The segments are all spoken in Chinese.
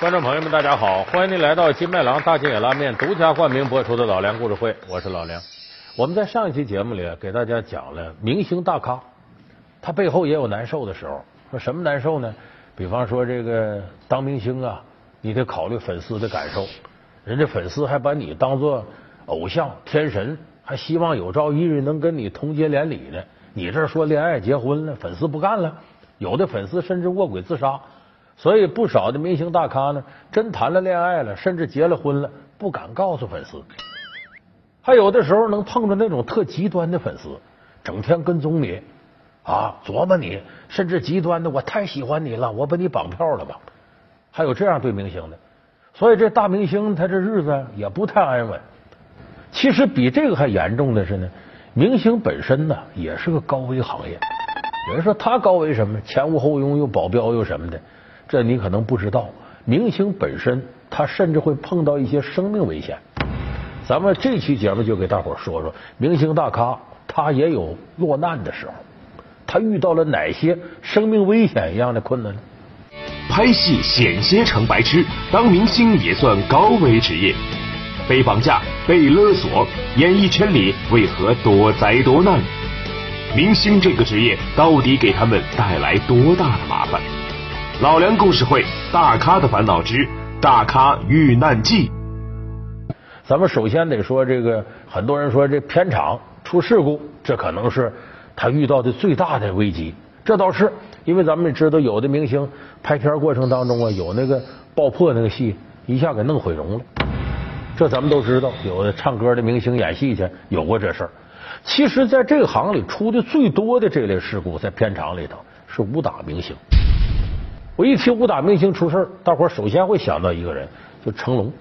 观众朋友们，大家好！欢迎您来到金麦郎大金野拉面独家冠名播出的老梁故事会，我是老梁。我们在上一期节目里给大家讲了明星大咖，他背后也有难受的时候。说什么难受呢？比方说这个当明星啊，你得考虑粉丝的感受，人家粉丝还把你当做偶像、天神，还希望有朝一日能跟你同结连理呢。你这说恋爱、结婚了，粉丝不干了，有的粉丝甚至卧轨自杀。所以不少的明星大咖呢，真谈了恋爱了，甚至结了婚了，不敢告诉粉丝。还有的时候能碰着那种特极端的粉丝，整天跟踪你啊，琢磨你，甚至极端的，我太喜欢你了，我把你绑票了吧？还有这样对明星的。所以这大明星他这日子也不太安稳。其实比这个还严重的是呢，明星本身呢也是个高危行业。有人说他高危什么？前无后拥，又保镖又什么的。这你可能不知道，明星本身他甚至会碰到一些生命危险。咱们这期节目就给大伙说说，明星大咖他也有落难的时候，他遇到了哪些生命危险一样的困难呢？拍戏险些成白痴，当明星也算高危职业。被绑架、被勒索，演艺圈里为何多灾多难？明星这个职业到底给他们带来多大的麻烦？老梁故事会，大咖的烦恼之大咖遇难记。咱们首先得说，这个很多人说这片场出事故，这可能是他遇到的最大的危机。这倒是，因为咱们知道，有的明星拍片过程当中啊，有那个爆破那个戏，一下给弄毁容了。这咱们都知道，有的唱歌的明星演戏去，有过这事儿。其实，在这个行里出的最多的这类事故，在片场里头是武打明星。我一提武打明星出事儿，大伙儿首先会想到一个人，就成龙。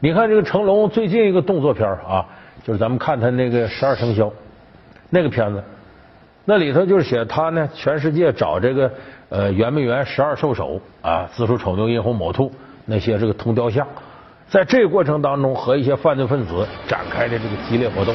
你看这个成龙最近一个动作片啊，就是咱们看他那个《十二生肖》那个片子，那里头就是写他呢，全世界找这个呃圆明园十二兽首啊，子鼠丑牛寅虎卯兔那些这个铜雕像，在这个过程当中和一些犯罪分子展开的这个激烈活斗。